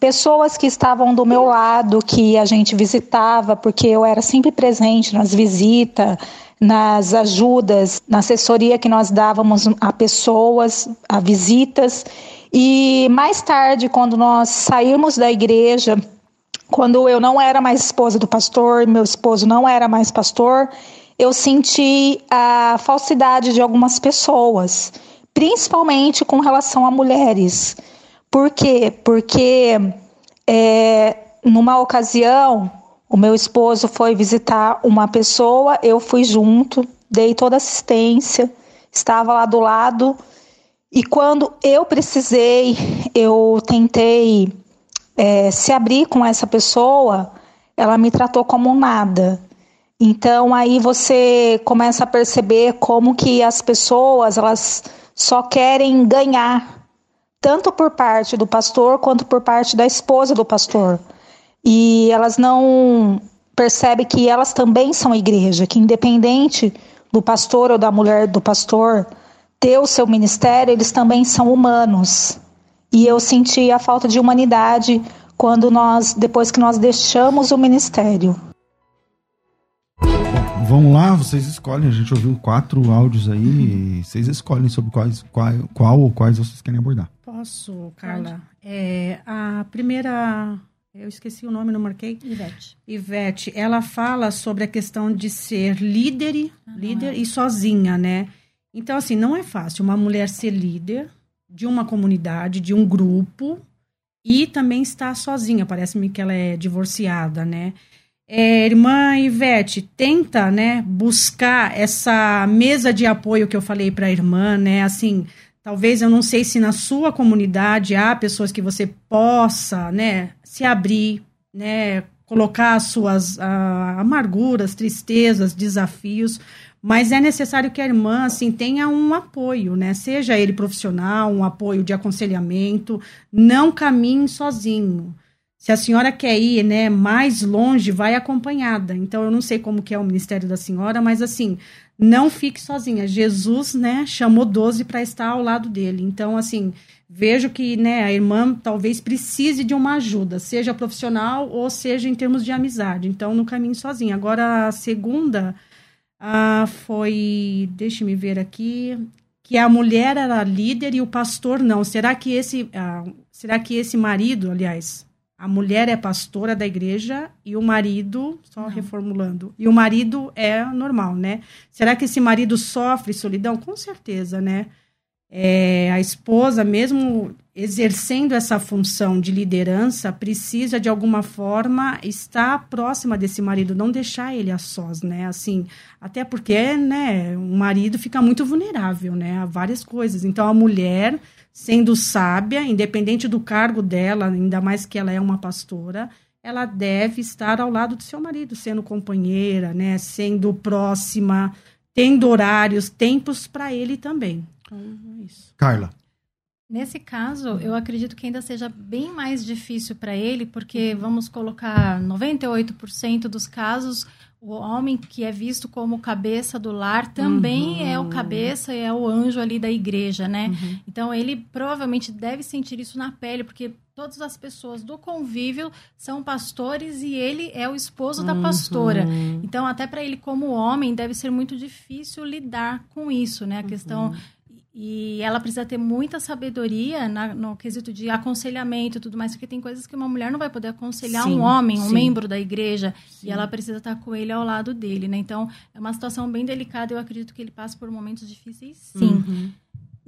Pessoas que estavam do meu lado, que a gente visitava, porque eu era sempre presente nas visitas, nas ajudas, na assessoria que nós dávamos a pessoas, a visitas. E mais tarde, quando nós saímos da igreja, quando eu não era mais esposa do pastor, meu esposo não era mais pastor, eu senti a falsidade de algumas pessoas, principalmente com relação a mulheres. Por quê? Porque é, numa ocasião o meu esposo foi visitar uma pessoa, eu fui junto, dei toda assistência, estava lá do lado. E quando eu precisei, eu tentei é, se abrir com essa pessoa, ela me tratou como nada. Então aí você começa a perceber como que as pessoas elas só querem ganhar, tanto por parte do pastor quanto por parte da esposa do pastor e elas não percebem que elas também são igreja, que independente do pastor ou da mulher do pastor ter o seu ministério, eles também são humanos. E eu senti a falta de humanidade quando nós, depois que nós deixamos o ministério. Bom, vamos lá, vocês escolhem. A gente ouviu quatro áudios aí. Vocês escolhem sobre quais, qual, qual ou quais vocês querem abordar. Posso, Carla? É, a primeira eu esqueci o nome, não marquei. Ivete. Ivete, ela fala sobre a questão de ser líder, ah, líder é. e sozinha, né? Então, assim, não é fácil uma mulher ser líder de uma comunidade, de um grupo, e também estar sozinha. Parece-me que ela é divorciada, né? É, irmã Ivete, tenta, né, buscar essa mesa de apoio que eu falei para a irmã, né? Assim, talvez eu não sei se na sua comunidade há pessoas que você possa, né, se abrir, né, colocar suas amarguras, tristezas, desafios, mas é necessário que a irmã assim tenha um apoio, né? Seja ele profissional, um apoio de aconselhamento, não caminhe sozinho. Se a senhora quer ir, né, mais longe, vai acompanhada. Então eu não sei como que é o ministério da senhora, mas assim, não fique sozinha. Jesus, né, chamou 12 para estar ao lado dele. Então assim, vejo que né, a irmã talvez precise de uma ajuda, seja profissional ou seja em termos de amizade. Então, no caminho sozinha. Agora, a segunda ah, foi, deixe-me ver aqui, que a mulher era líder e o pastor não. Será que esse, ah, será que esse marido, aliás, a mulher é pastora da igreja e o marido, só não. reformulando, e o marido é normal, né? Será que esse marido sofre solidão? Com certeza, né? É, a esposa, mesmo exercendo essa função de liderança, precisa de alguma forma estar próxima desse marido, não deixar ele a sós, né? Assim, até porque, né, o marido fica muito vulnerável, né, a várias coisas. Então a mulher, sendo sábia, independente do cargo dela, ainda mais que ela é uma pastora, ela deve estar ao lado do seu marido, sendo companheira, né, sendo próxima, tendo horários, tempos para ele também. Uhum, isso. Carla. Nesse caso, eu acredito que ainda seja bem mais difícil para ele, porque vamos colocar 98% dos casos, o homem que é visto como cabeça do lar também uhum. é o cabeça e é o anjo ali da igreja, né? Uhum. Então ele provavelmente deve sentir isso na pele, porque todas as pessoas do convívio são pastores e ele é o esposo da pastora. Uhum. Então, até para ele como homem, deve ser muito difícil lidar com isso, né? A questão e ela precisa ter muita sabedoria na, no quesito de aconselhamento e tudo mais, porque tem coisas que uma mulher não vai poder aconselhar sim, um homem, um sim. membro da igreja, sim. e ela precisa estar com ele ao lado dele, né? Então, é uma situação bem delicada, eu acredito que ele passa por momentos difíceis, sim. Uhum.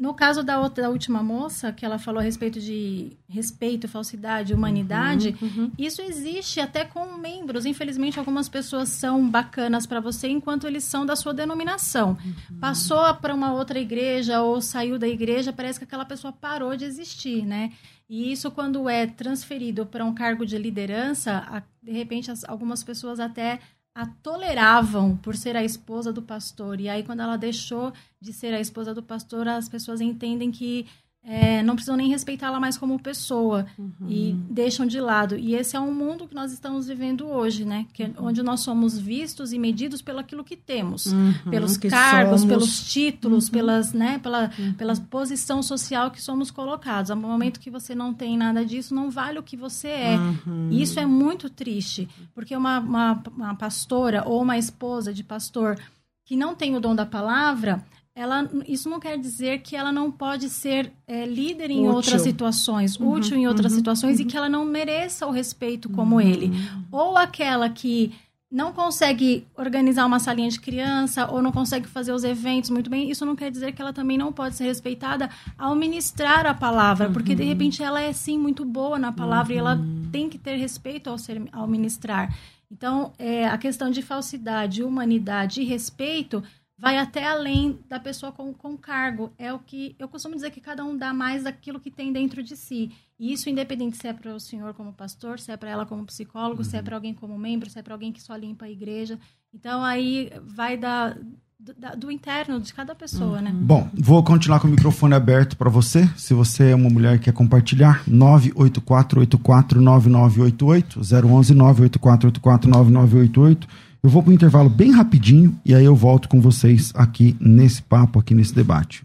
No caso da, outra, da última moça, que ela falou a respeito de respeito, falsidade, humanidade, uhum, uhum. isso existe até com membros. Infelizmente, algumas pessoas são bacanas para você enquanto eles são da sua denominação. Uhum. Passou para uma outra igreja ou saiu da igreja, parece que aquela pessoa parou de existir, né? E isso, quando é transferido para um cargo de liderança, de repente, algumas pessoas até a toleravam por ser a esposa do pastor. E aí, quando ela deixou de ser a esposa do pastor, as pessoas entendem que é, não precisam nem respeitá-la mais como pessoa Uhum. e deixam de lado. E esse é um mundo que nós estamos vivendo hoje, né? Que é onde nós somos vistos e medidos pelo aquilo que temos, Uhum, pelos que cargos, somos. pelos títulos, Uhum. pelas, né? Pela, pela posição social que somos colocados. No momento que você não tem nada disso, não vale o que você é. Uhum. E isso é muito triste, porque uma, uma, uma pastora ou uma esposa de pastor que não tem o dom da palavra, ela, isso não quer dizer que ela não pode ser é, líder em Útil. outras situações, Uhum, útil em outras uhum, situações e uhum. que ela não mereça o respeito como ele. Ou aquela que não consegue organizar uma salinha de criança ou não consegue fazer os eventos muito bem, isso não quer dizer que ela também não pode ser respeitada ao ministrar a palavra, porque de repente ela é sim muito boa na palavra e ela tem que ter respeito ao, ser, ao ministrar. Então, é, a questão de falsidade, humanidade e respeito vai até além da pessoa com, com cargo. É o que eu costumo dizer que cada um dá mais daquilo que tem dentro de si. E isso independente se é para o senhor como pastor, se é para ela como psicólogo, se é para alguém como membro, se é para alguém que só limpa a igreja. Então aí vai da, do, da- do interno de cada pessoa, né? Bom, vou continuar com o microfone aberto para você. Se você é uma mulher que quer compartilhar, 984849988, 011 984849988. Eu vou para o intervalo bem rapidinho e aí eu volto com vocês aqui nesse papo, aqui nesse debate.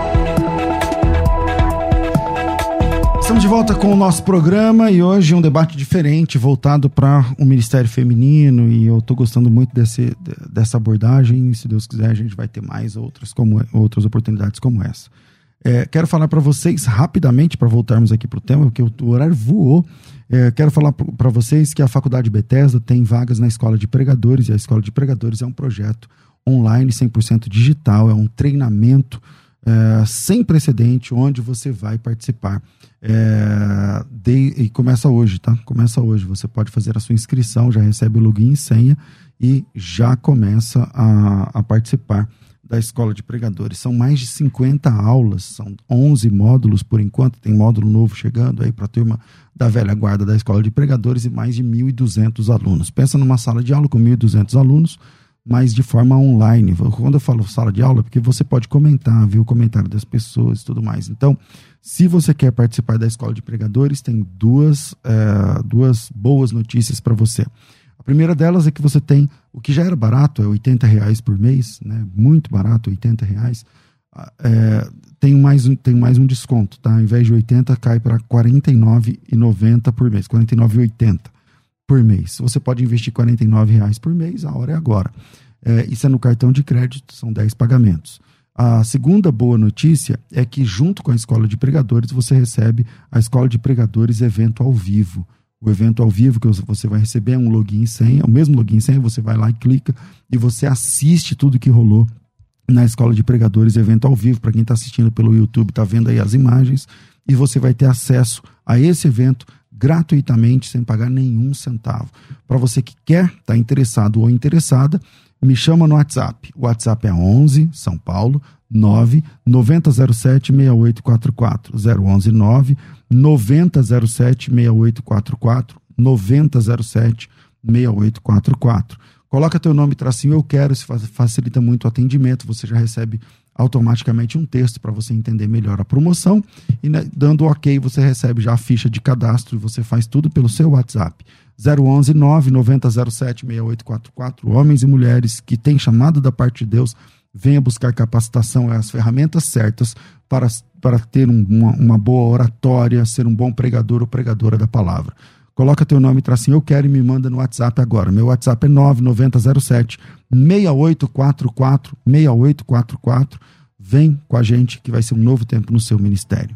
Estamos de volta com o nosso programa e hoje um debate diferente, voltado para o Ministério Feminino. E eu estou gostando muito desse, dessa abordagem. Se Deus quiser, a gente vai ter mais outras, como, outras oportunidades como essa. É, quero falar para vocês rapidamente, para voltarmos aqui para o tema, porque o, o horário voou. É, quero falar para vocês que a Faculdade Bethesda tem vagas na Escola de Pregadores, e a Escola de Pregadores é um projeto online, 100% digital, é um treinamento é, sem precedente, onde você vai participar. É, de- e começa hoje, tá? Começa hoje. Você pode fazer a sua inscrição, já recebe o login e senha e já começa a, a participar da Escola de Pregadores. São mais de 50 aulas, são 11 módulos por enquanto, tem módulo novo chegando aí para a turma da velha guarda da Escola de Pregadores e mais de 1.200 alunos. Pensa numa sala de aula com 1.200 alunos, mas de forma online. Quando eu falo sala de aula, é porque você pode comentar, ver o comentário das pessoas e tudo mais. Então, se você quer participar da Escola de Pregadores, tem duas, eh, duas boas notícias para você. A primeira delas é que você tem o que já era barato, é 80 reais por mês, né? muito barato, 80 reais. Ah, é, tem, mais tem mais um desconto, tá? Ao invés de 80, cai para R$ 49,90 por mês, R$ 49,80 por mês. Você pode investir 49 reais por mês, a hora é agora. É, isso é no cartão de crédito, são 10 pagamentos. A segunda boa notícia é que, junto com a Escola de Pregadores, você recebe a Escola de Pregadores Evento ao Vivo. O evento ao vivo que você vai receber é um login e senha, o mesmo login e senha, você vai lá e clica e você assiste tudo que rolou na Escola de Pregadores Evento ao Vivo. Para quem está assistindo pelo YouTube, está vendo aí as imagens. E você vai ter acesso a esse evento gratuitamente, sem pagar nenhum centavo. Para você que quer, está interessado ou interessada, me chama no WhatsApp. O WhatsApp é 11 São Paulo 9 9007 6844 011 9 9007 6844 9007 6844. Coloca teu nome, tracinho eu quero, isso fa- facilita muito o atendimento, você já recebe automaticamente um texto para você entender melhor a promoção e né, dando ok, você recebe já a ficha de cadastro e você faz tudo pelo seu WhatsApp. 011 99007 6844. Homens e mulheres que têm chamado da parte de Deus, venha buscar capacitação, é as ferramentas certas para, para ter um- uma, uma boa oratória, ser um bom pregador ou pregadora da palavra. coloca teu nome, tracinho eu quero e me manda no WhatsApp agora. Meu WhatsApp é 9907 6844 6844. Vem com a gente que vai ser um novo tempo no seu ministério.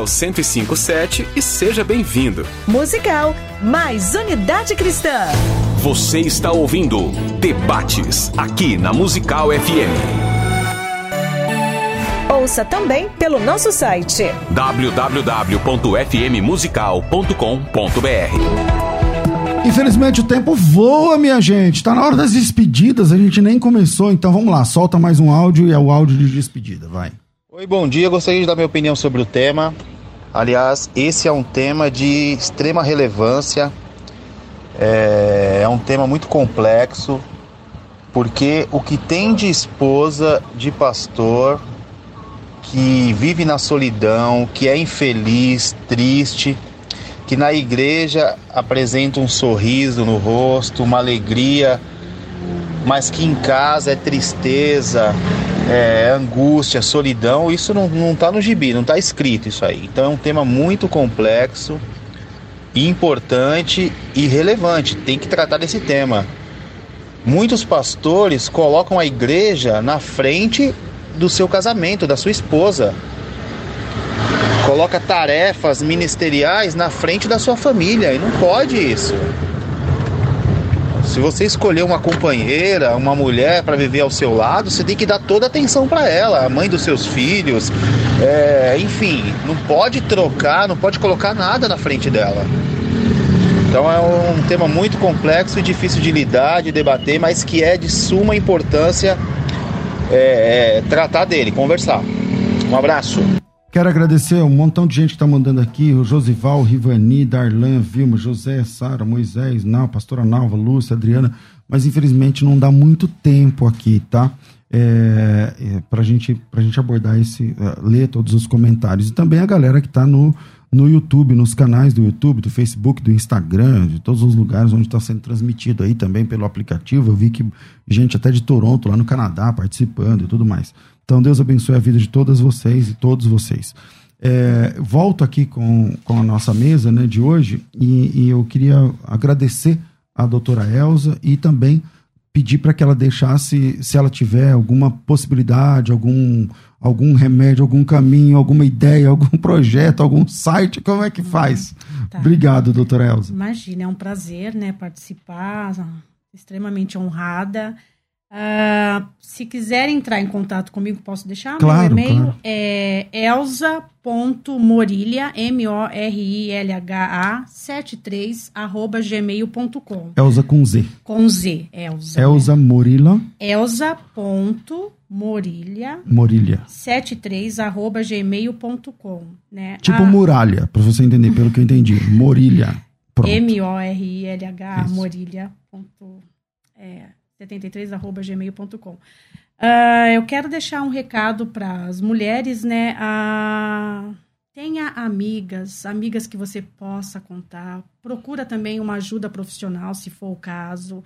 1057 e seja bem-vindo. Musical, mais unidade cristã. Você está ouvindo Debates aqui na Musical FM. Ouça também pelo nosso site www.fmmusical.com.br. Infelizmente o tempo voa, minha gente. Tá na hora das despedidas, a gente nem começou, então vamos lá, solta mais um áudio e é o áudio de despedida, vai. Oi, bom dia. Gostaria de dar minha opinião sobre o tema. Aliás, esse é um tema de extrema relevância. É, é um tema muito complexo, porque o que tem de esposa de pastor que vive na solidão, que é infeliz, triste, que na igreja apresenta um sorriso no rosto, uma alegria, mas que em casa é tristeza, é angústia, solidão, isso não, não tá no gibi, não tá escrito isso aí. Então é um tema muito complexo, importante e relevante, tem que tratar desse tema. Muitos pastores colocam a igreja na frente do seu casamento, da sua esposa. Coloca tarefas ministeriais na frente da sua família e não pode isso. Se você escolher uma companheira, uma mulher para viver ao seu lado, você tem que dar toda a atenção para ela, a mãe dos seus filhos, é, enfim, não pode trocar, não pode colocar nada na frente dela. Então é um tema muito complexo e difícil de lidar, de debater, mas que é de suma importância é, é, tratar dele, conversar. Um abraço. Quero agradecer um montão de gente que está mandando aqui: o Josival, Rivani, Darlan, Vilma, José, Sara, Moisés, Nau, Pastora Nalva, Lúcia, Adriana, mas infelizmente não dá muito tempo aqui, tá? É, é, para gente, a gente abordar esse, uh, ler todos os comentários. E também a galera que está no, no YouTube, nos canais do YouTube, do Facebook, do Instagram, de todos os lugares onde está sendo transmitido aí também pelo aplicativo. Eu vi que gente até de Toronto, lá no Canadá, participando e tudo mais. Então, Deus abençoe a vida de todas vocês e todos vocês. É, volto aqui com, com a nossa mesa né, de hoje e, e eu queria agradecer a doutora Elza e também pedir para que ela deixasse, se ela tiver alguma possibilidade, algum, algum remédio, algum caminho, alguma ideia, algum projeto, algum site, como é que faz? Tá. Obrigado, doutora Elza. Imagina, é um prazer né, participar, extremamente honrada. Uh, se quiser entrar em contato comigo, posso deixar? Claro, Meu e-mail claro. é elza.morilha, M-O-R-I-L-H-A, 73, arroba gmail.com. Elza com Z. Com Z, Elza. Elza né? Morila. Elza.morilha. Morilha. 73, arroba gmail.com. Né? Tipo muralha, para você entender, pelo que eu entendi. Morilha. M-O-R-I-L-H, morilha. Ponto, é, 73@gmail.com. Uh, eu quero deixar um recado para as mulheres, né? Uh, tenha amigas, amigas que você possa contar. Procura também uma ajuda profissional, se for o caso.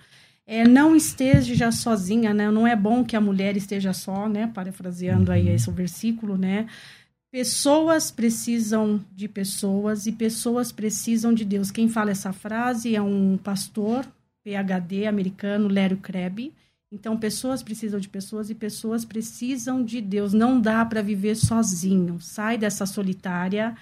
É, não esteja sozinha, né? Não é bom que a mulher esteja só, né? Parafraseando aí esse versículo, né? Pessoas precisam de pessoas e pessoas precisam de Deus. Quem fala essa frase é um pastor PhD americano, Lério Kreb. Então, pessoas precisam de pessoas e pessoas precisam de Deus. Não dá para viver sozinho. Sai dessa solitária.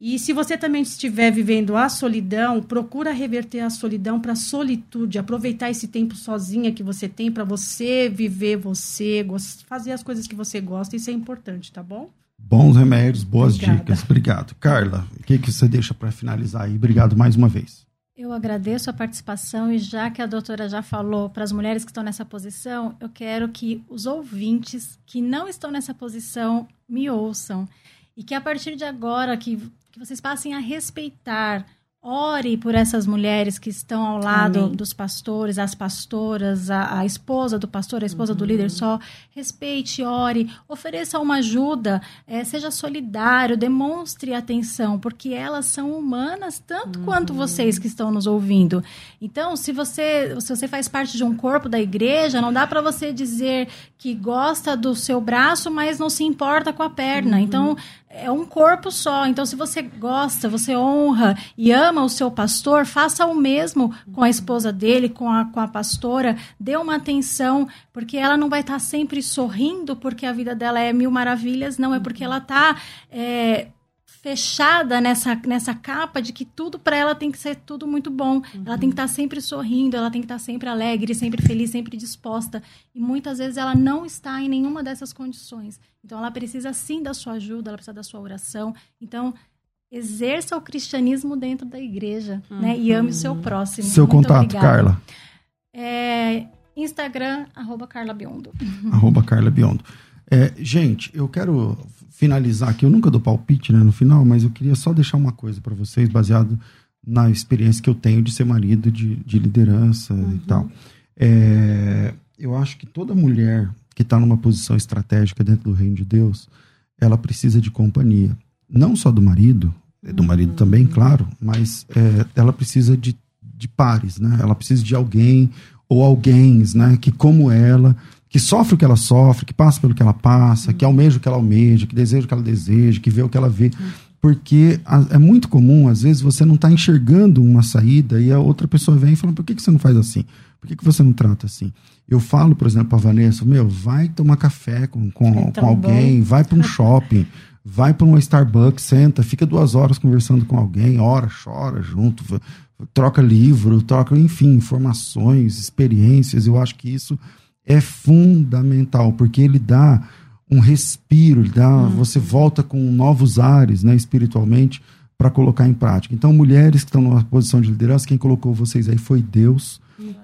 E se você também estiver vivendo a solidão, procura reverter a solidão para a solitude. Aproveitar esse tempo sozinha que você tem para você viver você, fazer as coisas que você gosta. Isso é importante, tá bom? Bons remédios, boas Obrigada. dicas. Obrigado. Carla, o que, que você deixa para finalizar aí? Obrigado mais uma vez. Eu agradeço a participação e já que a doutora já falou para as mulheres que estão nessa posição, eu quero que os ouvintes que não estão nessa posição me ouçam. E que a partir de agora que, que vocês passem a respeitar ore por essas mulheres que estão ao lado Amém. dos pastores, as pastoras, a, a esposa do pastor, a esposa do Uhum. líder só. Respeite, ore, ofereça uma ajuda, eh, seja solidário, demonstre atenção, porque elas são humanas tanto quanto Uhum. vocês que estão nos ouvindo. Então, se você, se você faz parte de um corpo da igreja, não dá para você dizer que gosta do seu braço, mas não se importa com a perna. Então, é um corpo só. Então, se você gosta, você honra e ama o seu pastor, faça o mesmo com a esposa dele, com a, com a pastora. Dê uma atenção, porque ela não vai estar sempre sorrindo porque a vida dela é mil maravilhas, não, é porque ela está fechada nessa, nessa capa de que tudo para ela tem que ser tudo muito bom. Ela tem que estar sempre sorrindo, ela tem que estar sempre alegre, sempre feliz, sempre disposta. E muitas vezes ela não está em nenhuma dessas condições. Então ela precisa sim da sua ajuda, ela precisa da sua oração. Então exerça o cristianismo dentro da igreja, né? E ame o seu próximo. Seu Muito contato, obrigada. Carla. É, Instagram, arroba Carla Biondo. arroba Carla Biondo. É, gente, eu quero finalizar aqui. Eu nunca dou palpite né, no final, mas eu queria só deixar uma coisa para vocês, baseado na experiência que eu tenho de ser marido, de, de liderança e tal. É, eu acho que toda mulher que está numa posição estratégica dentro do reino de Deus, ela precisa de companhia. Não só do marido, do marido também, claro, mas é, ela precisa de, de pares, né? Ela precisa de alguém ou alguém, né? Que como ela, que sofre o que ela sofre, que passa pelo que ela passa, que almeja o que ela almeja, que deseja o que ela deseja, que vê o que ela vê. Porque é muito comum, às vezes, você não está enxergando uma saída e a outra pessoa vem e fala: por que, que você não faz assim? Por que, que você não trata assim? Eu falo, por exemplo, para Vanessa: meu, vai tomar café com, com, É com alguém, bom. vai para um shopping, vai para uma Starbucks, senta, fica duas horas conversando com alguém, ora, chora junto, troca livro, troca, enfim, informações, experiências. Eu acho que isso é fundamental, porque ele dá um respiro, ele dá, você volta com novos ares, né, espiritualmente, para colocar em prática. Então, mulheres que estão numa posição de liderança, quem colocou vocês aí foi Deus.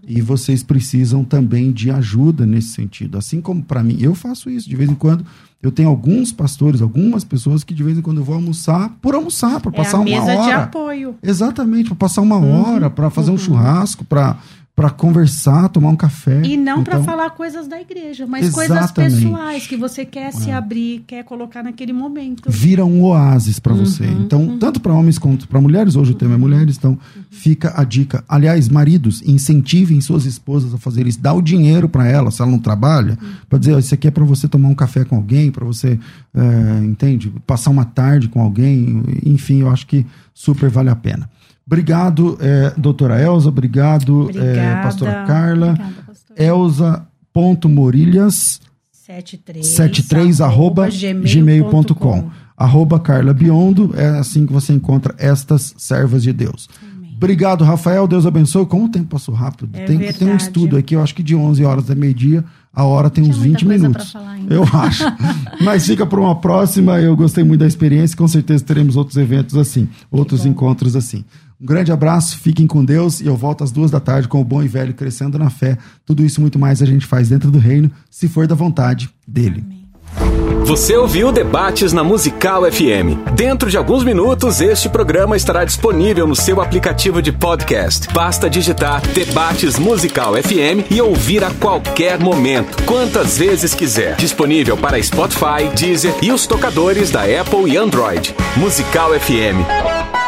E vocês precisam também de ajuda nesse sentido. Assim como para mim, eu faço isso de vez em quando. Eu tenho alguns pastores, algumas pessoas que de vez em quando eu vou almoçar por almoçar, para É passar uma mesa de hora. apoio. Exatamente, para passar uma Uhum, hora, para fazer um churrasco, para para conversar, tomar um café. E não para Então, falar coisas da igreja, mas coisas Exatamente. pessoais que você quer se É. abrir, quer colocar naquele momento. vira um oásis para você. Uhum, Então, tanto para homens quanto para mulheres, hoje o tema é mulheres, então fica a dica. Aliás, maridos, incentivem suas esposas a fazer isso. Dá o dinheiro para ela, se ela não trabalha, para dizer, ó, isso aqui é para você tomar um café com alguém, para você, é, entende? Passar uma tarde com alguém, enfim, eu acho que super vale a pena. Obrigado, é, doutora Elza, obrigado, é, Obrigada. pastora Carla. Obrigada, Elza.morilhas 73, 73 arroba gmail.com arroba Carla Biondo, é assim que você encontra estas servas de Deus. Obrigado, Rafael, Deus abençoe. Como o tempo passou rápido. É tem, tem um estudo aqui, eu acho que de 11 horas da meio-dia, a hora tem uns 20 coisa minutos. Eu acho. (laughs) Mas fica para uma próxima, eu gostei muito da experiência, com certeza teremos outros eventos assim, outros encontros assim. Um grande abraço, fiquem com Deus e eu volto às duas da tarde com o bom e velho crescendo na fé. Tudo isso muito mais a gente faz dentro do reino, se for da vontade dele. Você ouviu Debates na Musical FM. Dentro de alguns minutos, este programa estará disponível no seu aplicativo de podcast. Basta digitar Debates Musical FM e ouvir a qualquer momento, quantas vezes quiser. Disponível para Spotify, Deezer e os tocadores da Apple e Android. Musical FM.